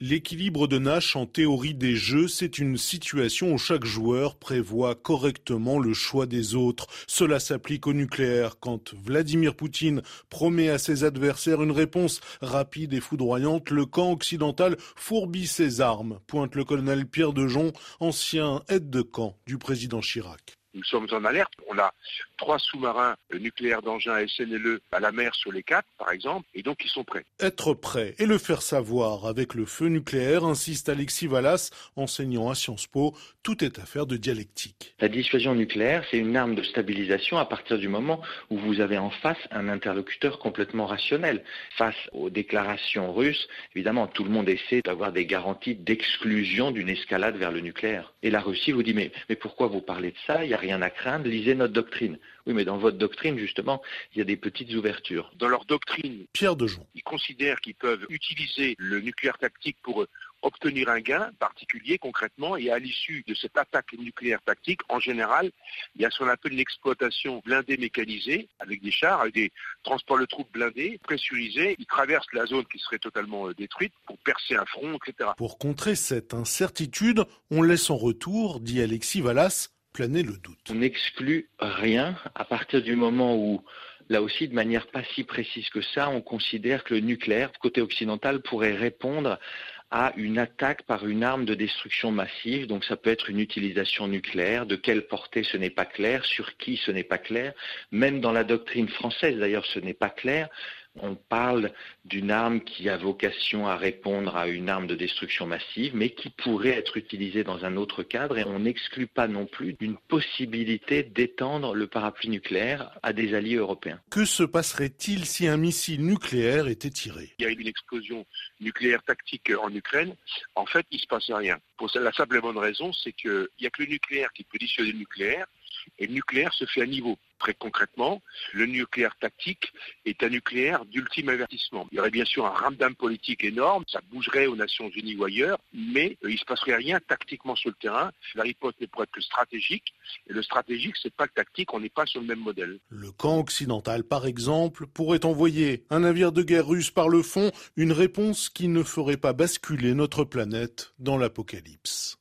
L'équilibre de Nash en théorie des jeux, c'est une situation où chaque joueur prévoit correctement le choix des autres. Cela s'applique au nucléaire. Quand Vladimir Poutine promet à ses adversaires une réponse rapide et foudroyante, le camp occidental fourbit ses armes, pointe le colonel Pierre Dejon, ancien aide de camp du président Chirac. Nous sommes en alerte. On a trois sous-marins nucléaires d'engin SNLE à la mer sur les quatre, par exemple, et donc ils sont prêts. Être prêt et le faire savoir avec le feu nucléaire, insiste Alexis Vallas, enseignant à Sciences Po. Tout est affaire de dialectique. La dissuasion nucléaire, c'est une arme de stabilisation à partir du moment où vous avez en face un interlocuteur complètement rationnel. Face aux déclarations russes, évidemment, tout le monde essaie d'avoir des garanties d'exclusion d'une escalade vers le nucléaire. Et la Russie vous dit mais, mais pourquoi vous parlez de ça? Rien à craindre, lisez notre doctrine. Oui, mais dans votre doctrine, justement, il y a des petites ouvertures. Dans leur doctrine, Pierre Dejon. Ils considèrent qu'ils peuvent utiliser le nucléaire tactique pour obtenir un gain particulier concrètement et à l'issue de cette attaque nucléaire tactique, en général, il y a ce qu'on appelle une exploitation blindée mécanisée avec des chars, avec des transports de troupes blindés, pressurisés. Ils traversent la zone qui serait totalement euh, détruite pour percer un front, etc. Pour contrer cette incertitude, on laisse en retour, dit Alexis Vallas, On n'exclut rien à partir du moment où là aussi, de manière pas si précise que ça, on considère que le nucléaire, côté occidental, pourrait répondre à une attaque par une arme de destruction massive. Donc ça peut être une utilisation nucléaire. De quelle portée, ce n'est pas clair. Sur qui, ce n'est pas clair. Même dans la doctrine française, d'ailleurs, ce n'est pas clair. On parle d'une arme qui a vocation à répondre à une arme de destruction massive, mais qui pourrait être utilisée dans un autre cadre, et on n'exclut pas non plus une possibilité d'étendre le parapluie nucléaire à des alliés européens. Que se passerait-il si un missile nucléaire était tiré? Il y a eu une explosion nucléaire tactique en Ukraine. En fait, il ne se passe rien. Pour la simple et bonne raison, c'est qu'il n'y a que le nucléaire qui peut dissuader le nucléaire, et le nucléaire se fait à niveau. Très concrètement, le nucléaire tactique est un nucléaire d'ultime avertissement. Il y aurait bien sûr un ramdam politique énorme, ça bougerait aux Nations Unies ou ailleurs, mais euh, il ne se passerait rien tactiquement sur le terrain. La riposte ne pourrait être que stratégique, et le stratégique, c'est pas le tactique, on n'est pas sur le même modèle. Le camp occidental, par exemple, pourrait envoyer un navire de guerre russe par le fond, une réponse qui ne ferait pas basculer notre planète dans l'apocalypse.